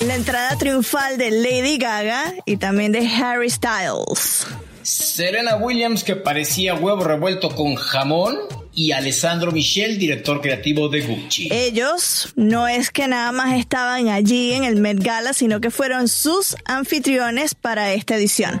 La entrada triunfal de Lady Gaga y también de Harry Styles. Serena Williams que parecía huevo revuelto con jamón y Alessandro Michel, director creativo de Gucci. Ellos no es que nada más estaban allí en el Met Gala, sino que fueron sus anfitriones para esta edición.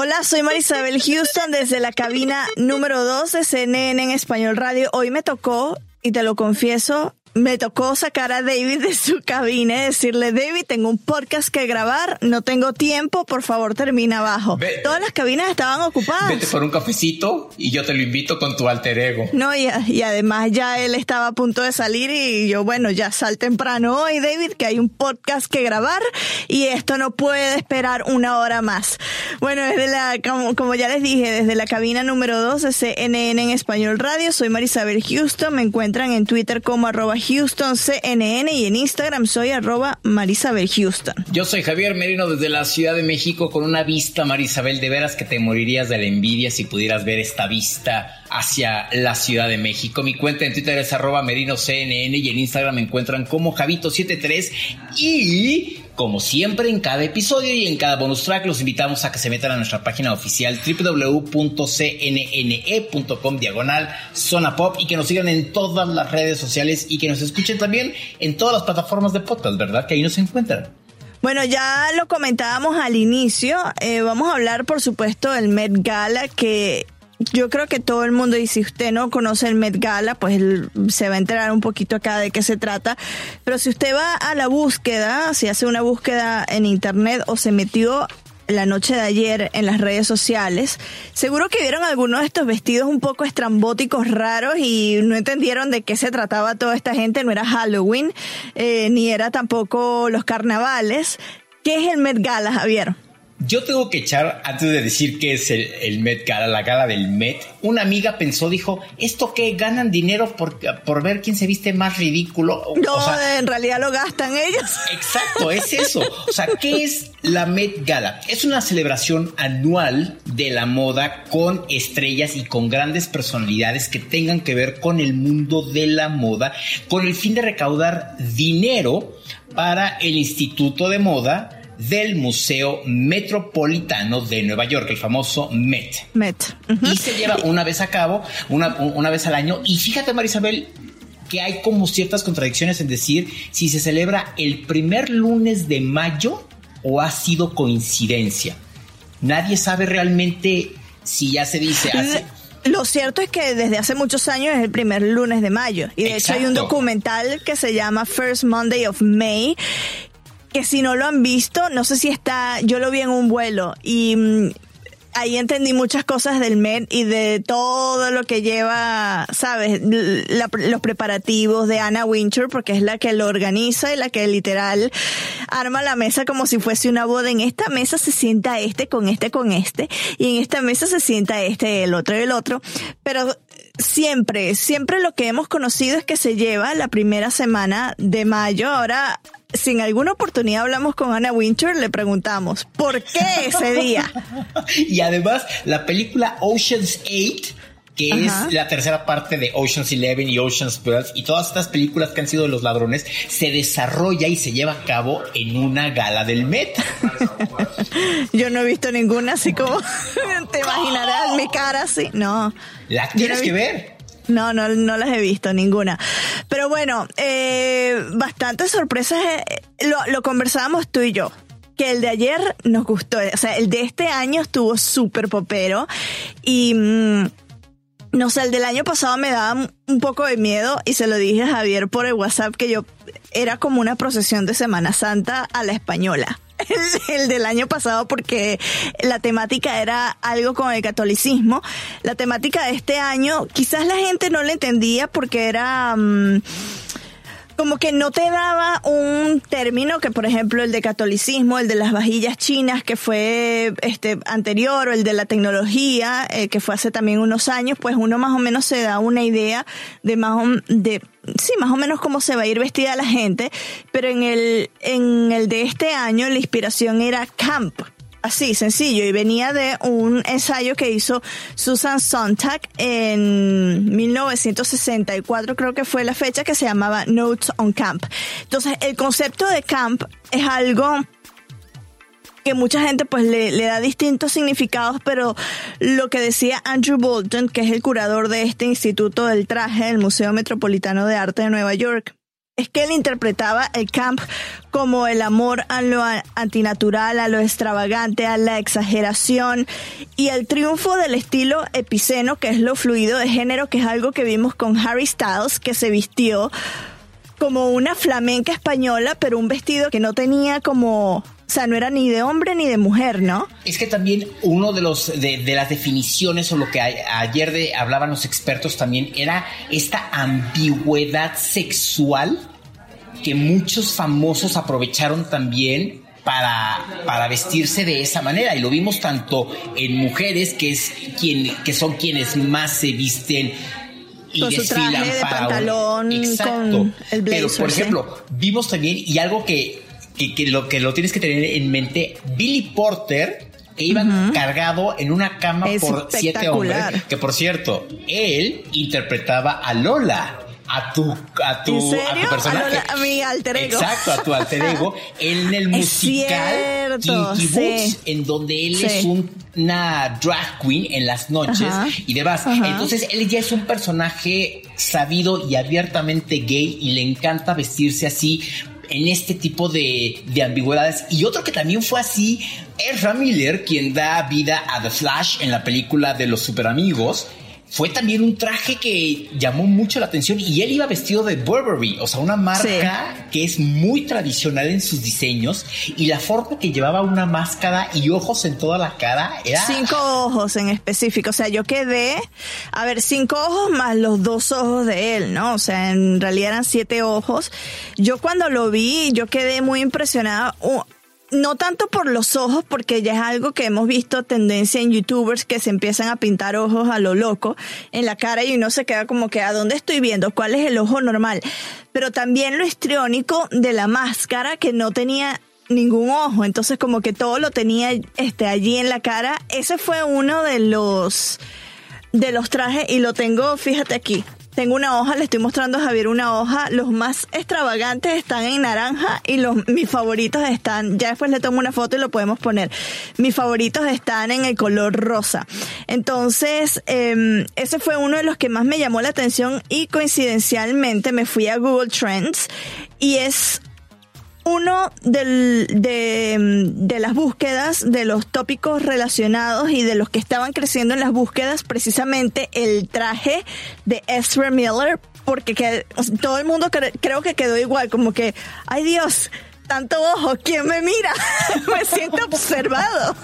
Hola, soy Marisabel Houston desde la cabina número 2 de CNN en Español Radio. Hoy me tocó, y te lo confieso, me tocó sacar a David de su cabina y decirle, David, tengo un podcast que grabar, no tengo tiempo, por favor termina abajo. Ve- Todas las cabinas estaban ocupadas. Vete por un cafecito y yo te lo invito con tu alter ego. No, y, y además ya él estaba a punto de salir y yo, bueno, ya sal temprano hoy, David, que hay un podcast que grabar y esto no puede esperar una hora más. Bueno, desde la, como, como ya les dije, desde la cabina número 2 de CNN en Español Radio, soy Marisabel Houston, me encuentran en Twitter como arroba Houston CNN y en Instagram soy arroba Marisabel Houston. Yo soy Javier Merino desde la Ciudad de México con una vista, Marisabel, de veras que te morirías de la envidia si pudieras ver esta vista hacia la Ciudad de México. Mi cuenta en Twitter es arroba merinoCNN y en Instagram me encuentran como Javito73 y como siempre en cada episodio y en cada bonus track los invitamos a que se metan a nuestra página oficial www.cnne.com diagonal zona pop y que nos sigan en todas las redes sociales y que nos escuchen también en todas las plataformas de podcast, ¿verdad? Que ahí nos encuentran. Bueno, ya lo comentábamos al inicio. eh, vamos a hablar, por supuesto, del Met Gala, que yo creo que todo el mundo, y si usted no conoce el Met Gala, pues se va a enterar un poquito acá de qué se trata. Pero si usted va a la búsqueda, si hace una búsqueda en internet o se metió la noche de ayer en las redes sociales, seguro que vieron algunos de estos vestidos un poco estrambóticos, raros y no entendieron de qué se trataba toda esta gente. No era Halloween, eh, ni era tampoco los carnavales. ¿Qué es el Met Gala, Javier? Yo tengo que echar, antes de decir qué es el, el Met Gala, la gala del Met, una amiga pensó, dijo, ¿esto qué? ¿Ganan dinero por, por ver quién se viste más ridículo? No, o sea, en realidad lo gastan ellos. Exacto, es eso. O sea, ¿qué es la Met Gala? Es una celebración anual de la moda con estrellas y con grandes personalidades que tengan que ver con el mundo de la moda, con el fin de recaudar dinero para el Instituto de Moda del Museo Metropolitano de Nueva York, el famoso Met. Met. Y se lleva una vez a cabo, una, una vez al año. Y fíjate, Marisabel, que hay como ciertas contradicciones en decir si se celebra el primer lunes de mayo o ha sido coincidencia. Nadie sabe realmente si ya se dice así. Lo cierto es que desde hace muchos años es el primer lunes de mayo. Y de hecho hay un documental que se llama First Monday of May. Que si no lo han visto, no sé si está, yo lo vi en un vuelo y mm, ahí entendí muchas cosas del Met y de todo lo que lleva, sabes, los preparativos de Anna Winter, porque es la que lo organiza y la que literal arma la mesa como si fuese una boda. En esta mesa se sienta este con este con este y en esta mesa se sienta este, el otro el otro. Pero siempre, siempre lo que hemos conocido es que se lleva la primera semana de mayo. Ahora si en alguna oportunidad hablamos con Anna Winter, le preguntamos, ¿por qué ese día? y además, la película Ocean's 8 que es la tercera parte de Ocean's Eleven y Ocean's 12 y todas estas películas que han sido de los ladrones se desarrolla y se lleva a cabo en una gala del Met. Yo no he visto ninguna así como te imaginarás mi cara así, no. La tienes que ver. No, no, no las he visto, ninguna. Pero bueno, eh, bastantes sorpresas. Eh, lo, conversábamos tú y yo que el de ayer nos gustó, o sea, el de este año estuvo súper popero y mm, no sé, el del año pasado me daba un poco de miedo y se lo dije a Javier por el WhatsApp que yo era como una procesión de Semana Santa a la española. el, del año pasado porque la temática era algo con el catolicismo. La temática de este año quizás la gente no la entendía porque era... Mm, como que no te daba un término que, por ejemplo, el de catolicismo, el de las vajillas chinas, que fue este anterior, o el de la tecnología, eh, que fue hace también unos años, pues uno más o menos se da una idea de más o, de sí, más o menos cómo se va a ir vestida la gente, pero en el en el de este año la inspiración era camp Así, sencillo, y venía de un ensayo que hizo Susan Sontag en 1964, creo que fue la fecha, que se llamaba Notes on Camp. Entonces, el concepto de camp es algo que mucha gente pues le, le, da distintos significados, pero lo que decía Andrew Bolton, que es el curador de este Instituto del Traje del Museo Metropolitano de Arte de Nueva York, es que él interpretaba el camp como el amor a lo antinatural, a lo extravagante, a la exageración y el triunfo del estilo epiceno, que es lo fluido de género, que es algo que vimos con Harry Styles, que se vistió como una flamenca española, pero un vestido que no tenía como o sea, no era ni de hombre ni de mujer, ¿no? Es que también uno de los de, las definiciones o lo que ayer de, hablaban los expertos también era esta ambigüedad sexual que muchos famosos aprovecharon también para, para, vestirse de esa manera. Y lo vimos tanto en mujeres, que es quien, que son quienes más se visten y con su traje de pantalón con el blazer, Pero, por ejemplo, vimos también, y algo que que, lo que lo tienes que tener en mente, Billy Porter que iba cargado en una cama por siete hombres, que por cierto, él interpretaba a Lola. A tu, a tu, a tu personaje. A, mi alter ego. Exacto, a tu alter ego. en el musical Kinky Boots, en donde él es una drag queen en las noches y demás. Entonces, él ya es un personaje sabido y abiertamente gay y le encanta vestirse así en este tipo de, de ambigüedades. Y otro que también fue así es Ram Miller, quien da vida a The Flash en la película de los super amigos fue también un traje que llamó mucho la atención y él iba vestido de Burberry, o sea, una marca que es muy tradicional en sus diseños y la forma que llevaba una máscara y ojos en toda la cara era... Cinco ojos en específico, o sea, yo quedé, a ver, cinco ojos más los dos ojos de él, ¿no? O sea, en realidad eran siete ojos. Yo cuando lo vi, yo quedé muy impresionada no tanto por los ojos, porque ya es algo que hemos visto tendencia en youtubers que se empiezan a pintar ojos a lo loco en la cara y uno se queda como que a dónde estoy viendo, cuál es el ojo normal. Pero también lo histriónico de la máscara que no tenía ningún ojo, entonces como que todo lo tenía este allí en la cara. Ese fue uno de los de los trajes y lo tengo, fíjate aquí. Tengo una hoja, le estoy mostrando a Javier una hoja. Los más extravagantes están en naranja y los mis favoritos están, ya después le tomo una foto y lo podemos poner. Mis favoritos están en el color rosa. Entonces, eh, ese fue uno de los que más me llamó la atención y coincidencialmente me fui a Google Trends y es uno del, de, las búsquedas, de los tópicos relacionados y de los que estaban creciendo en las búsquedas, precisamente el traje de Ezra Miller, porque todo el mundo creo que quedó igual, como que, ay Dios, tanto ojo, ¿quién me mira? me siento observado.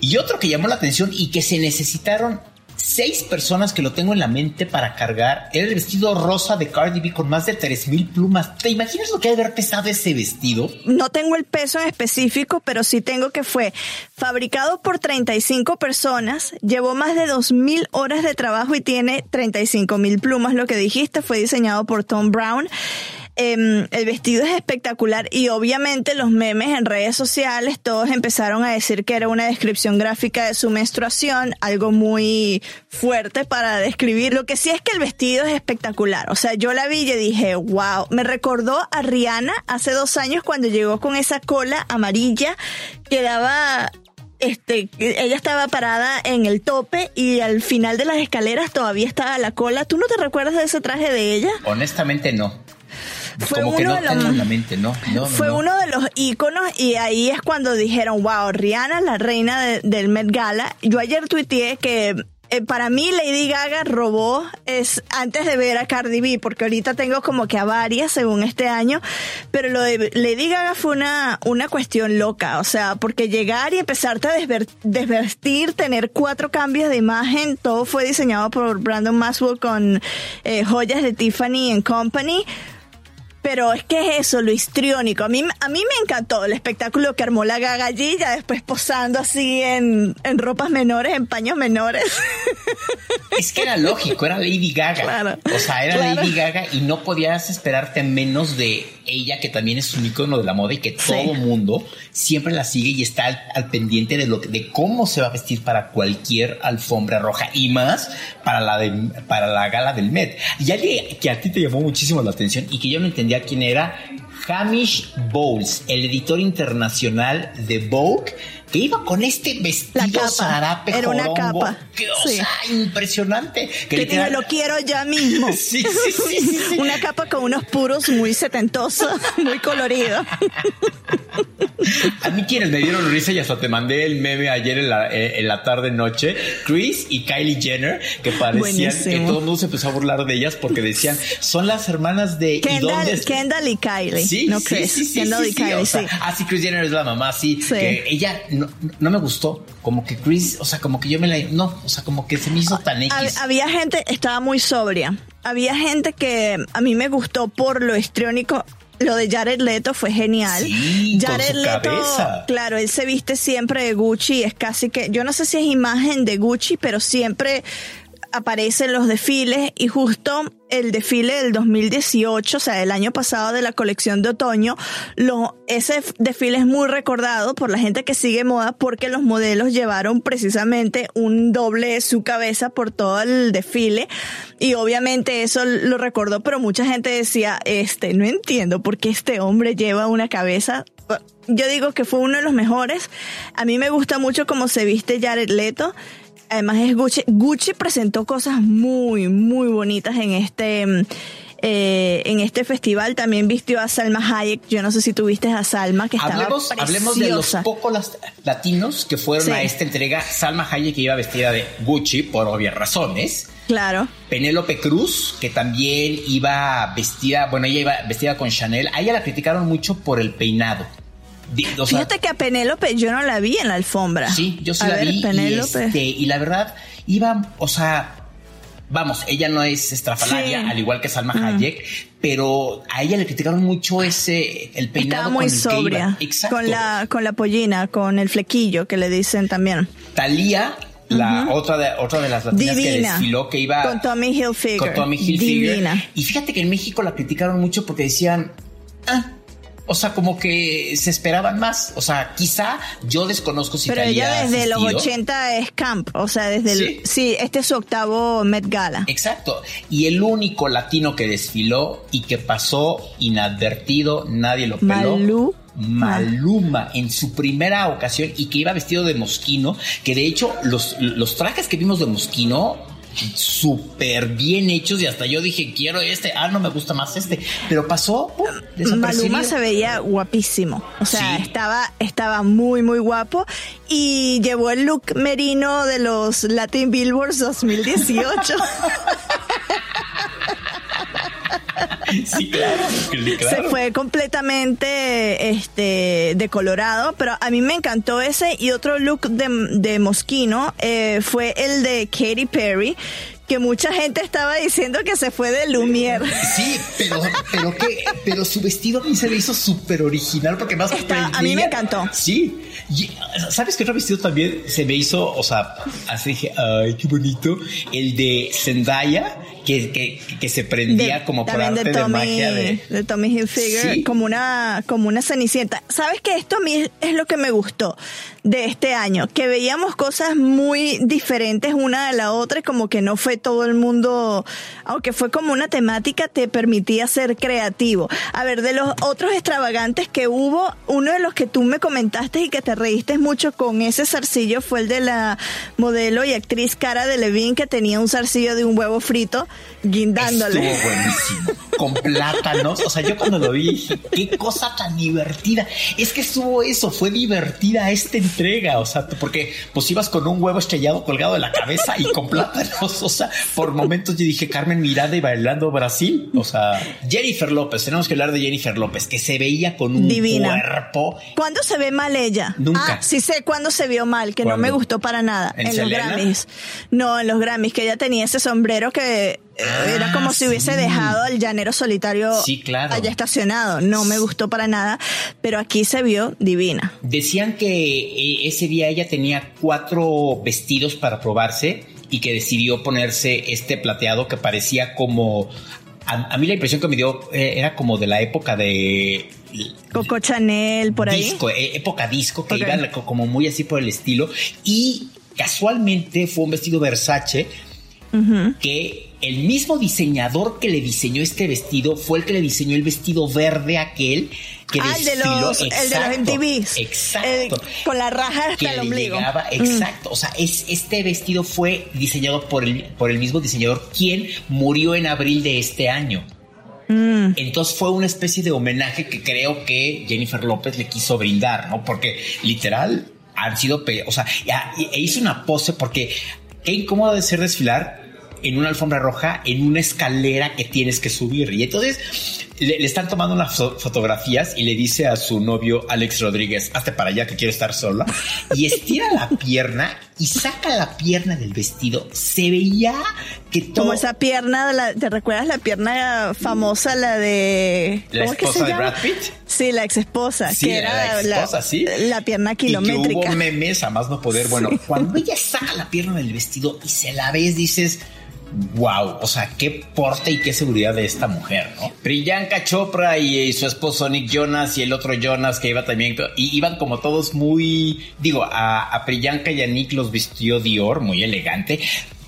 Y otro que llamó la atención y que se necesitaron seis personas que lo tengo en la mente para cargar era el vestido rosa de Cardi B con más de mil plumas. ¿Te imaginas lo que ha de haber pesado ese vestido? No tengo el peso en específico, pero sí tengo que fue fabricado por 35 personas, llevó más de 2.000 horas de trabajo y tiene mil plumas. Lo que dijiste fue diseñado por Tom Brown. Em, el vestido es espectacular y obviamente los memes en redes sociales todos empezaron a decir que era una descripción gráfica de su menstruación, algo muy fuerte para describir. Lo que sí es que el vestido es espectacular. O sea, yo la vi y dije, wow, me recordó a Rihanna hace dos años cuando llegó con esa cola amarilla que daba este, ella estaba parada en el tope y al final de las escaleras todavía estaba la cola. ¿Tú no te recuerdas de ese traje de ella? Honestamente no fue uno de los, fue uno de los íconos y ahí es cuando dijeron, wow, Rihanna, la reina del Met Gala. Yo ayer tuiteé que eh, para mí Lady Gaga robó es antes de ver a Cardi B, porque ahorita tengo como que a varias según este año, pero lo de Lady Gaga fue una, una cuestión loca, o sea, porque llegar y empezarte a desvestir, tener cuatro cambios de imagen, todo fue diseñado por Brandon Maswell con eh, joyas de Tiffany Company pero es que es eso, lo histriónico. A mí, a mí me encantó el espectáculo que armó la gagallilla, después posando así en, en ropas menores, en paños menores. Es que era lógico, era Lady Gaga. o sea, era Lady Gaga y no podías esperarte menos de ella, que también es un icono de la moda y que todo mundo siempre la sigue y está al, pendiente de, lo, de cómo se va a vestir para cualquier alfombra roja y más para la, de, para la gala del Met. Y alguien que a ti te llamó muchísimo la atención y que yo no entendía quién era, Hamish Bowles, el editor internacional de Vogue, que iba con este vestido zarape Era una capa. Qué impresionante. Que, que lo quiero ya mismo. sí, sí, sí, Una capa con unos puros muy setentosos, muy colorido. A mí quienes me dieron risa y hasta te mandé el meme ayer en la, eh, tarde noche, Chris y Kylie Jenner, que parecían que todo el mundo se empezó a burlar de ellas porque decían, son las hermanas de... Kendall, Kendall y Kylie. Sí, no Chris. Sí, Kendall y Kylie, sí. Ah, sí, Chris Jenner es la mamá, sí. Que ella no, me gustó, como que Chris, o sea, como que yo me la... No, o sea, como que se me hizo tan X. Había gente, estaba muy sobria. Había gente que a mí me gustó por lo histriónico lo de Jared Leto fue genial. Jared Leto, claro, él se viste siempre de Gucci, es casi que, yo no sé si es imagen de Gucci, pero siempre aparecen los desfiles y justo el desfile del 2018, o sea, el año pasado de la colección de otoño, lo, ese desfile es muy recordado por la gente que sigue moda porque los modelos llevaron precisamente un doble de su cabeza por todo el desfile y obviamente eso lo recordó, pero mucha gente decía, este, no entiendo por qué este hombre lleva una cabeza yo digo que fue uno de los mejores. A mí me gusta mucho cómo se viste Jared Leto además es Gucci. Gucci presentó cosas muy, muy bonitas en este, mm, eh, en este festival. También vistió a Salma Hayek. Yo no sé si tuviste a Salma, que estaba hablemos, hablemos de los pocos latinos que fueron a esta entrega. Salma Hayek iba vestida de Gucci por obvias razones. Claro. Penélope Cruz, que también iba vestida, bueno, ella iba vestida con Chanel. A ella la criticaron mucho por el peinado. Fíjate que a Penélope yo no la vi en la alfombra. Sí, yo sí la vi. Este, y, la verdad, iba, o sea, vamos, ella no es estrafalaria, al igual que Salma Hayek, pero a ella le criticaron mucho ese, el peinado. Estaba muy sobria. Exacto. Con la, con la pollina, con el flequillo que le dicen también. Talía la otra de otra de las latinas que desfiló que iba con Tommy Hilfiger. Con Tommy Hilfiger. Divina. Y fíjate que en México la criticaron mucho porque decían, ah, o sea, como que se esperaban más. O sea, quizá yo desconozco si Pero ella desde los 80 es camp, o sea, desde ¿Sí? el sí, este es su octavo Met Gala. Exacto. Y el único latino que desfiló y que pasó inadvertido, nadie lo peló. Malú. Maluma en su primera ocasión y que iba vestido de mosquino, que de hecho los, los trajes que vimos de mosquino súper bien hechos y hasta yo dije, quiero este, ah, no me gusta más este, pero pasó. Maluma se veía guapísimo, o sea, estaba, estaba muy, muy guapo y llevó el look merino de los Latin Billboards 2018. sí, claro, Se fue completamente este decolorado, pero a mí me encantó ese y otro look de, de Mosquino eh, fue el de Katy Perry que mucha gente estaba diciendo que se fue de Lumière. Sí, pero, pero que, pero su vestido a mí se le hizo súper original porque más a mí me encantó. Sí. ¿Sabes qué otro vestido también se me hizo? O sea, así dije, ay, qué bonito. El de Zendaya, que, que, se prendía como por arte de, magia de, de Tommy Hilfiger, como una, como una cenicienta. ¿Sabes que Esto a mí es lo que me gustó de este año, que veíamos cosas muy diferentes una de la otra y como que no fue todo el mundo, aunque fue como una temática, te permitía ser creativo. A ver, de los otros extravagantes que hubo, uno de los que tú me comentaste y que te reíste mucho con ese zarcillo fue el de la modelo y actriz Cara de Levine que tenía un zarcillo de un huevo frito guindándole. Estuvo buenísimo. Con plátanos. O sea, yo cuando lo vi dije, qué cosa tan divertida. Es que estuvo eso, fue divertida esta entrega. O sea, porque pues ibas con un huevo estrellado colgado de la cabeza y con plátanos. O sea, por momentos yo dije Carmen Miranda y bailando Brasil. O sea, Jennifer López, tenemos que hablar de Jennifer López, que se veía con un cuerpo. ¿Cuándo se ve mal ella? Nunca. Ah, sí sé cuándo se vio mal, que no me gustó para nada. En, los Grammys. No, en los Grammys, que ella tenía ese sombrero que eh, era como si hubiese dejado al llanero solitario allá estacionado. No me gustó para nada, pero aquí se vio divina. Decían que eh, ese día ella tenía cuatro vestidos para probarse y que decidió ponerse este plateado que parecía como... A, mí la impresión que me dio eh, era como de la época de Coco Chanel, por ahí. Disco, época disco, que iba como muy así por el estilo. Y casualmente fue un vestido Versace que el mismo diseñador que le diseñó este vestido fue el que le diseñó el vestido verde aquel que ah, el de los, el de los MTVs. Exacto. con la raja hasta el ombligo. Mm. exacto. O sea, es, este vestido fue diseñado por el, por el mismo diseñador quien murió en abril de este año. Mm. Entonces fue una especie de homenaje que creo que Jennifer López le quiso brindar, ¿no? Porque literal han sido, o sea, e hizo una pose porque qué incómodo de ser desfilar en una alfombra roja en una escalera que tienes que subir. Y entonces le, están tomando unas fotografías y le dice a su novio Alex Rodríguez, hazte para allá que quiero estar sola. Y estira la pierna y saca la pierna del vestido. Se veía que todo... Como esa pierna, la, ¿te recuerdas la pierna famosa, la de... ¿La esposa de Brad Pitt? Sí, la ex esposa. Sí, que era la, esposa, sí. La pierna kilométrica. Y que hubo memes a más no poder. Bueno, cuando ella saca la pierna del vestido y se la ves, dices wow, o sea, qué porte y qué seguridad de esta mujer, ¿no? Priyanka Chopra y, su esposo Nick Jonas y el otro Jonas que iba también, iban como todos muy, digo, a, Priyanka y a Nick los vistió Dior, muy elegante.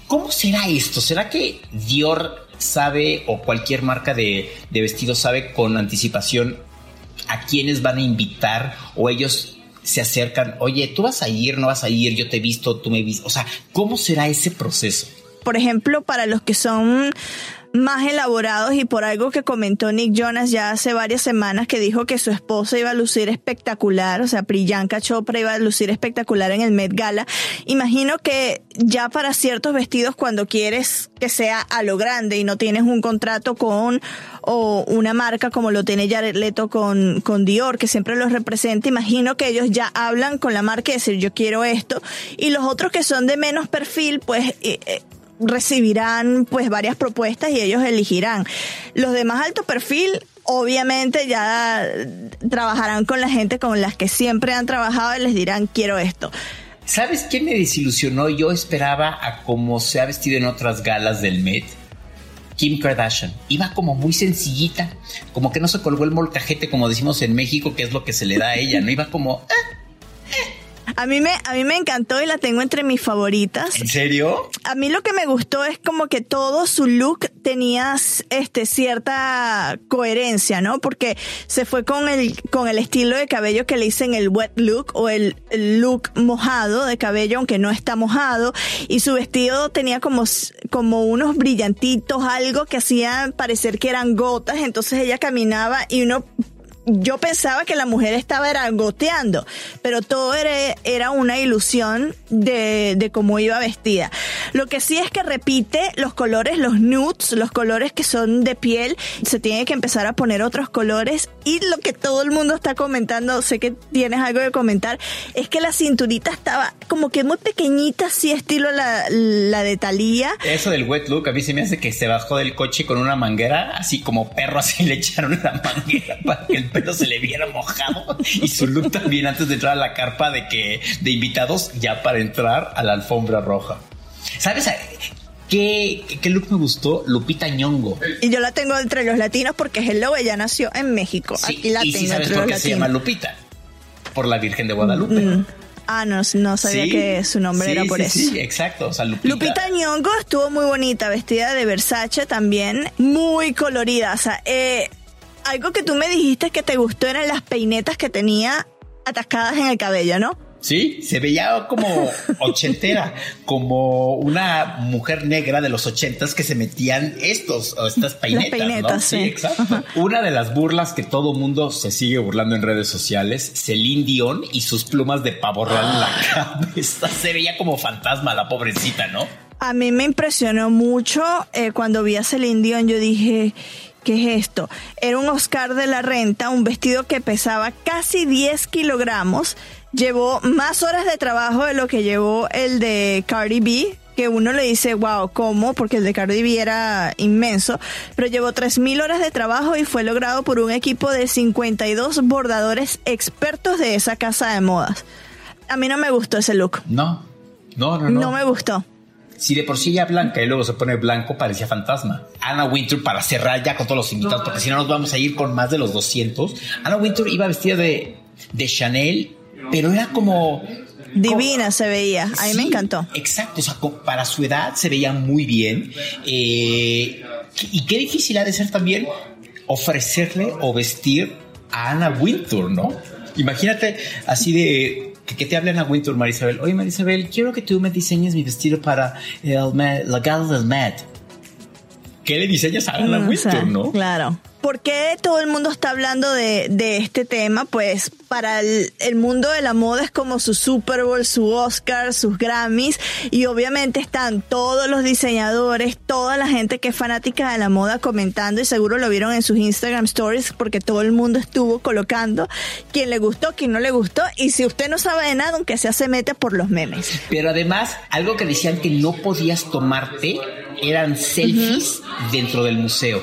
¿Cómo será esto? ¿Será que Dior sabe o cualquier marca de, de vestidos sabe con anticipación a quiénes van a invitar o ellos se acercan, oye, tú vas a ir, no vas a ir, yo te he visto, tú me he visto, o sea, ¿cómo será ese proceso? Por ejemplo, para los que son más elaborados y por algo que comentó Nick Jonas ya hace varias semanas que dijo que su esposa iba a lucir espectacular, o sea, Priyanka Chopra iba a lucir espectacular en el Met Gala. Imagino que ya para ciertos vestidos cuando quieres que sea a lo grande y no tienes un contrato con o una marca como lo tiene Jared Leto con, con Dior, que siempre los representa, imagino que ellos ya hablan con la marca y decir yo quiero esto. Y los otros que son de menos perfil, pues eh, eh, recibirán pues varias propuestas y ellos elegirán. Los de más alto perfil obviamente ya trabajarán con la gente con las que siempre han trabajado y les dirán quiero esto. ¿Sabes quién me desilusionó? Yo esperaba a cómo se ha vestido en otras galas del Met. Kim Kardashian. Iba como muy sencillita, como que no se colgó el molcajete como decimos en México, que es lo que se le da a ella, ¿no? Iba como... Eh, a mí me, a mí me encantó y la tengo entre mis favoritas. ¿En serio? A mí lo que me gustó es como que todo su look tenía este cierta coherencia, ¿no? Porque se fue con el, con el estilo de cabello que le dicen el wet look o el, look mojado de cabello, aunque no está mojado. Y su vestido tenía como, como unos brillantitos, algo que hacía parecer que eran gotas. Entonces ella caminaba y uno yo pensaba que la mujer estaba era goteando, pero todo era, era una ilusión de, de, cómo iba vestida. Lo que sí es que repite los colores, los nudes, los colores que son de piel, se tiene que empezar a poner otros colores y lo que todo el mundo está comentando, sé que tienes algo que comentar, es que la cinturita estaba como que muy pequeñita, así estilo la, la de Thalía. Eso del wet look, a mí se me hace que se bajó del coche con una manguera, así como perro, así le echaron la manguera para que el pelo se le viera mojado y su look también antes de entrar a la carpa de que de invitados ya para entrar a la alfombra roja. ¿Sabes? ¿Qué, qué look me gustó? Lupita Ñongo. Y yo la tengo entre los latinos porque Hello, ella nació en México. Aquí la y tengo sabes entre por los qué se llama Lupita. Por la Virgen de Guadalupe. Mm. Ah, no, no sabía Sí. que su nombre Sí, era por sí, eso. Sí, exacto. O sea, Lupita. Lupita Nyong'o estuvo muy bonita, vestida de Versace también, muy colorida. O sea, eh, algo que tú me dijiste que te gustó eran las peinetas que tenía atascadas en el cabello, ¿no? Sí, se veía como ochentera, como una mujer negra de los ochentas que se metían estos, o estas peinetas, peinetas, ¿no? sí. exacto. Una de las burlas que todo mundo se sigue burlando en redes sociales, Celine Dion y sus plumas de pavo real en la cabeza. Se veía como fantasma la pobrecita, ¿no? A mí me impresionó mucho eh, cuando vi a Celine Dion, yo dije, ¿qué es esto? Era un Oscar de la renta, un vestido que pesaba casi 10 kilogramos, llevó más horas de trabajo de lo que llevó el de Cardi B, que uno le dice, wow, ¿cómo? Porque el de Cardi B era inmenso, pero llevó 3.000 horas de trabajo y fue logrado por un equipo de 52 bordadores expertos de esa casa de modas. A mí no me gustó ese look. No, no, no, no. no me gustó. Si de por sí ya blanca y luego se pone blanco, parecía fantasma. Anna Winter, para cerrar ya con todos los invitados, porque si no nos vamos a ir con más de los 200. Anna Winter iba vestida de, de Chanel, pero era como... Divina se veía, a mí me encantó. Exacto, o sea, para su edad se veía muy bien. Eh, y qué difícil ha de ser también ofrecerle o vestir a Anna Wintour, ¿no? Imagínate así de que, que te hable Anna Wintour, Marisabel. Oye, Marisabel, quiero que tú me diseñes mi vestido para el, la gala del Met. ¿Qué le diseñas a Anna Mm, sea, no? Claro. ¿Por qué todo el mundo está hablando de, de este tema? Pues para el, el mundo de la moda es como su Super Bowl, su Oscar, sus Grammys y obviamente están todos los diseñadores, toda la gente que es fanática de la moda comentando y seguro lo vieron en sus Instagram Stories porque todo el mundo estuvo colocando quién le gustó, quién no le gustó y si usted no sabe de nada, aunque sea se mete por los memes. Pero además, algo que decían que no podías tomarte eran selfies dentro del museo.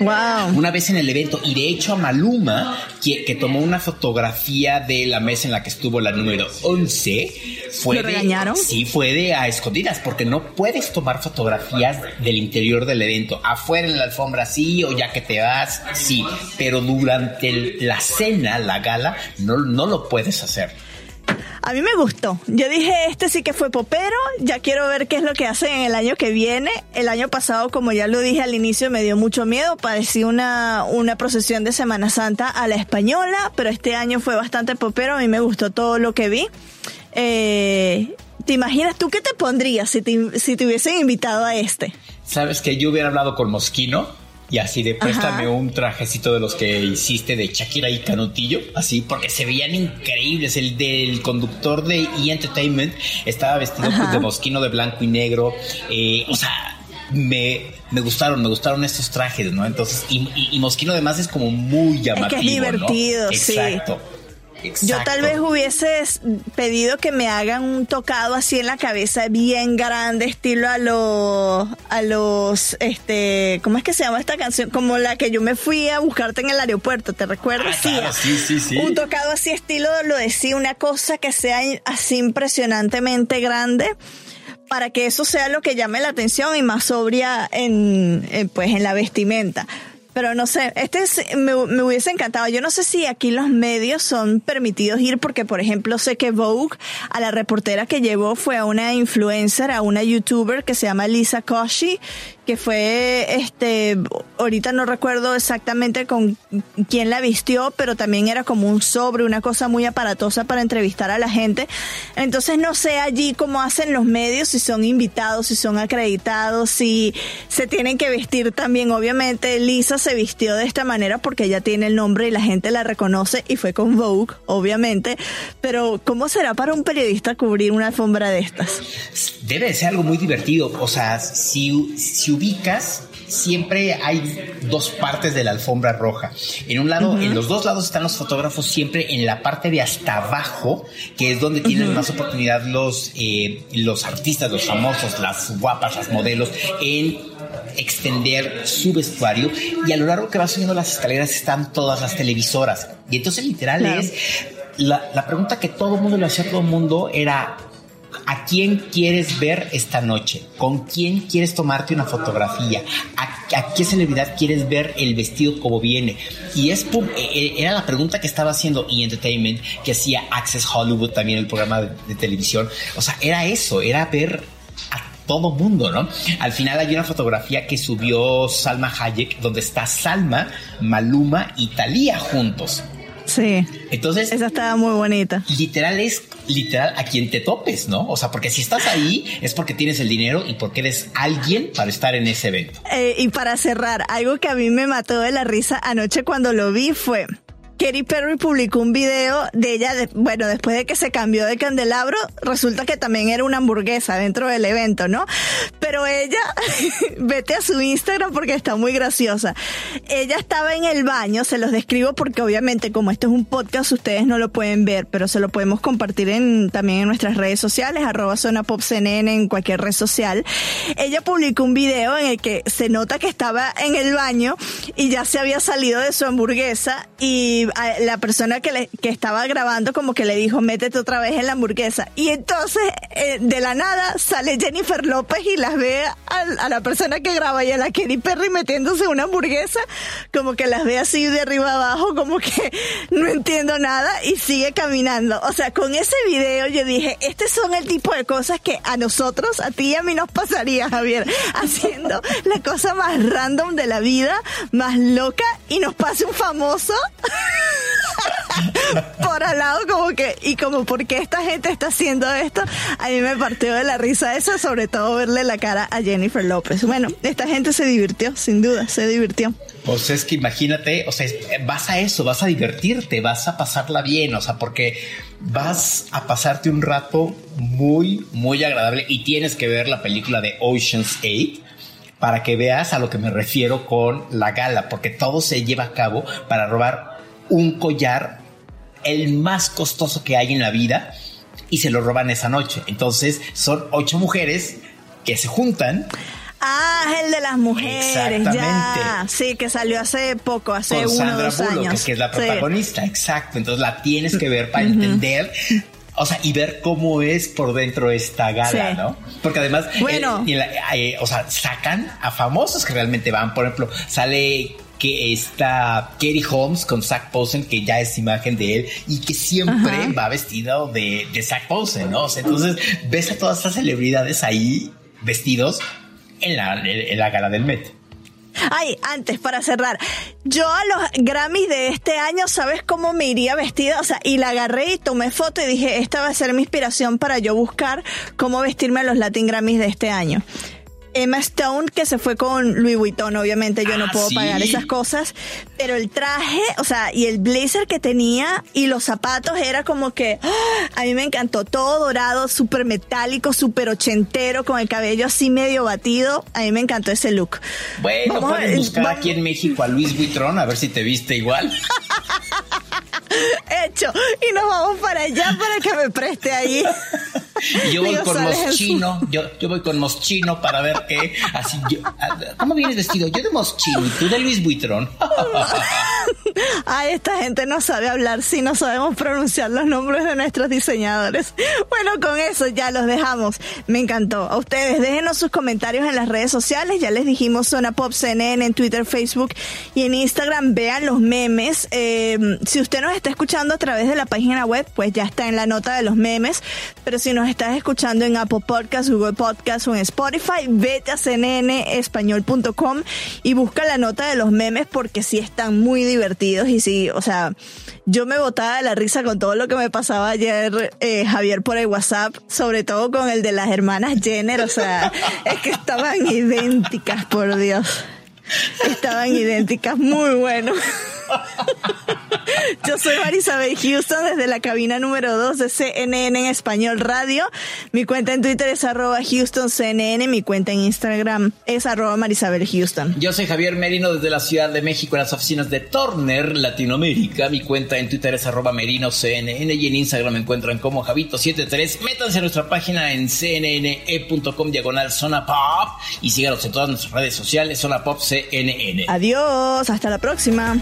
Wow. una vez en el evento y de hecho a Maluma que, que tomó una fotografía de la mesa en la que estuvo la número 11 fue ¿Lo de, regañaron? sí fue de a escondidas porque no puedes tomar fotografías del interior del evento. Afuera en la alfombra sí o ya que te vas sí. Pero durante el- la cena la gala no, no lo puedes hacer A mí me gustó. Yo dije, este sí que fue popero, ya quiero ver qué es lo que hacen en el año que viene. El año pasado, como ya lo dije al inicio, me dio mucho miedo, parecía una, una procesión de Semana Santa a la española, pero este año fue bastante popero, a mí me gustó todo lo que vi. Eh, ¿Te imaginas tú qué te pondrías si te, si te hubiesen invitado a este? sabes que yo hubiera hablado con Mosquino y así de préstame Ajá. un trajecito de los que hiciste de Shakira y Canutillo, así porque se veían increíbles. El del conductor de E! Entertainment estaba vestido pues, de Mosquino de blanco y negro, eh, o sea. Me, me gustaron, me gustaron estos trajes, ¿no? Entonces, y, y- y Mosquino además es como muy llamativo. ¿no? divertido, sí. Exacto. Yo tal vez hubiese pedido que me hagan un tocado así en la cabeza bien grande, estilo a los, a los, este, ¿cómo es que se llama esta canción? Como la que yo me fui a buscarte en el aeropuerto, ¿te recuerdas? Ah, claro, sí, sí, sí. Un tocado así estilo, lo decía, una cosa que sea así impresionantemente grande para que eso sea lo que llame la atención y más sobria en, en, pues en la vestimenta. Pero no sé, este es- me, me hubiese encantado. Yo no sé si aquí los medios son permitidos ir porque, por ejemplo, sé que Vogue, a la reportera que llevó fue a una influencer, a una youtuber que se llama Lisa Koshy, que fue, este, ahorita no recuerdo exactamente con quién la vistió, pero también era como un sobre, una cosa muy aparatosa para entrevistar a la gente. Entonces no sé allí cómo hacen los medios, si son invitados, si son acreditados, si se tienen que vestir también. Obviamente Lisa se vistió de esta manera porque ella tiene el nombre y la gente la reconoce y fue con Vogue, obviamente. Pero ¿cómo será para un periodista cubrir una alfombra de estas? Debe de ser algo muy divertido. O sea, si, si ubicas siempre hay dos partes de la alfombra roja. En un lado, en los dos lados están los fotógrafos siempre en la parte de hasta abajo, que es donde tienen más oportunidad los, eh, los artistas, los famosos, las guapas, las modelos, en extender su vestuario y a lo largo que va subiendo las escaleras están todas las televisoras. Y entonces literal es la, la, pregunta que todo el mundo le hacía a todo el mundo era ¿A quién quieres ver esta noche? ¿Con quién quieres tomarte una fotografía? ¿A, qué celebridad quieres ver el vestido como viene? Y es e, e, era la pregunta que estaba haciendo E! Entertainment, que hacía Access Hollywood también, el programa de, de televisión. O sea, era eso, era ver a todo mundo, ¿no? Al final hay una fotografía que subió Salma Hayek, donde está Salma, Maluma y Thalía juntos. Sí. Entonces. Esa estaba muy bonita. Literal es literal a quien te topes, ¿no? O sea, porque si estás ahí es porque tienes el dinero y porque eres alguien para estar en ese evento. Eh, y para cerrar, algo que a mí me mató de la risa anoche cuando lo vi fue Katy Perry publicó un video de ella, bueno, después de que se cambió de candelabro, resulta que también era una hamburguesa dentro del evento, ¿no? Pero ella, vete a su Instagram porque está muy graciosa. Ella estaba en el baño, se los describo porque obviamente como esto es un podcast ustedes no lo pueden ver, pero se lo podemos compartir en, también en nuestras redes sociales, arroba zona pop en cualquier red social. Ella publicó un video en el que se nota que estaba en el baño y ya se había salido de su hamburguesa y la persona que, le, que estaba grabando como que le dijo, métete otra vez en la hamburguesa. Y entonces, eh, de la nada, sale Jennifer López y las ve a, la persona que graba y a la Katy Perry metiéndose una hamburguesa, como que las ve así de arriba abajo, como que no entiendo nada y sigue caminando. O sea, con ese video yo dije, este son el tipo de cosas que a nosotros, a ti y a mí nos pasaría, Javier, haciendo la cosa más random de la vida, más loca y nos pase un famoso. por al lado como que, y como porque esta gente está haciendo esto, a mí me partió de la risa eso, sobre todo verle la cara a Jennifer López. Bueno, esta gente se divirtió, sin duda, se divirtió. Pues es que imagínate, o sea, vas a eso, vas a divertirte, vas a pasarla bien, o sea, porque vas a pasarte un rato muy, muy agradable y tienes que ver la película de Ocean's 8 para que veas a lo que me refiero con la gala, porque todo se lleva a cabo para robar un collar, el más costoso que hay en la vida, y se lo roban esa noche. Entonces son ocho mujeres que se juntan. Ah, el de las mujeres. Exactamente. Sí, que salió hace poco, hace uno o dos años. Que es la protagonista, exacto. Entonces la tienes que ver para entender o sea, y ver cómo es por dentro esta gala, ¿no? Porque además, bueno, eh, eh, o sea, sacan a famosos que realmente van. Por ejemplo, sale que está Katie Holmes con Zach Posen, que ya es imagen de él y que siempre va vestido de, de Zach Posen, ¿no? entonces ves a todas estas celebridades ahí vestidos en la, en la gala del Met. Ay, antes, para cerrar, yo a los Grammys de este año, ¿sabes cómo me iría vestida? O sea, y la agarré y tomé foto y dije, esta va a ser mi inspiración para yo buscar cómo vestirme a los Latin Grammys de este año. Emma Stone, que se fue con Louis Vuitton, obviamente yo no ah, puedo pagar esas cosas, pero el traje, o sea, y el blazer que tenía y los zapatos era como que ¡ah! a mí me encantó, todo dorado, súper metálico, súper ochentero, con el cabello así medio batido, a mí me encantó ese look. Bueno, puedes buscar aquí en México a Luis Vuitton a ver si te viste igual. Hecho, y nos vamos para allá para que me preste ahí. Y yo voy con Moschino, yo, yo voy con Moschino para ver qué. Así, yo, ¿cómo vienes vestido? Yo de Moschino y tú de Luis Buitrón. Ay, esta gente no sabe hablar si no sabemos pronunciar los nombres de nuestros diseñadores. Bueno, con eso ya los dejamos. Me encantó. A ustedes, déjenos sus comentarios en las redes sociales. Ya les dijimos Zona Pop CNN en Twitter, Facebook y en Instagram. Vean los memes. Eh, si usted nos está escuchando a través de la página web, pues ya está en la nota de los memes. Pero si nos estás escuchando en Apple Podcasts, Google Podcasts o en Spotify, vete a cnnespañol.com y busca la nota de los memes porque sí están muy divertidos y sí, o sea, yo me botaba de la risa con todo lo que me pasaba ayer, eh, Javier, por el WhatsApp, sobre todo con el de las hermanas Jenner, o sea, es que estaban idénticas, por Dios. Estaban idénticas, muy bueno. Yo soy Marisabel Houston desde la cabina número 2 de CNN en Español Radio. Mi cuenta en Twitter es arroba HoustonCNN. Mi cuenta en Instagram es arroba Marisabel Houston. Yo soy Javier Merino desde la Ciudad de México en las oficinas de Turner Latinoamérica. Mi cuenta en Twitter es arroba MerinoCNN y en Instagram me encuentran como Javito73. Métanse a nuestra página en cnne.com diagonal Zona Pop y síganos en todas nuestras redes sociales Zona Pop CNN. Adiós, hasta la próxima.